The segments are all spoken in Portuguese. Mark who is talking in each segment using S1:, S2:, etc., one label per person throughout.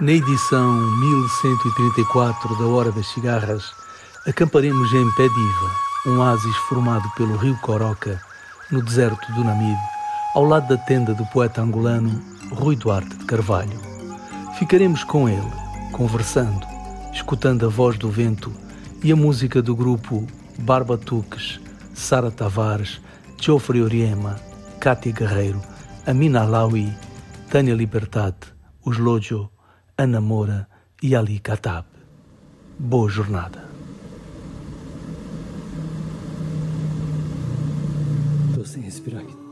S1: Na edição 1134 da Hora das Cigarras, acamparemos em Pediva, um oásis formado pelo rio Coroca, no deserto do Namibe, ao lado da tenda do poeta angolano Rui Duarte de Carvalho. Ficaremos com ele, conversando, escutando a voz do vento e a música do grupo Barbatuques, Sara Tavares, Geoffrey Oriema, Cátia Guerreiro, Amina Alawi, Tânia Libertate, Os Lojo, Ana Moura e Ali Katab. Boa jornada.
S2: Estou sem respirar aqui.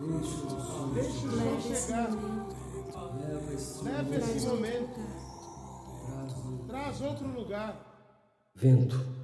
S3: Deixa o sol chegar. Leva esse momento. Traz outro lugar.
S2: Vento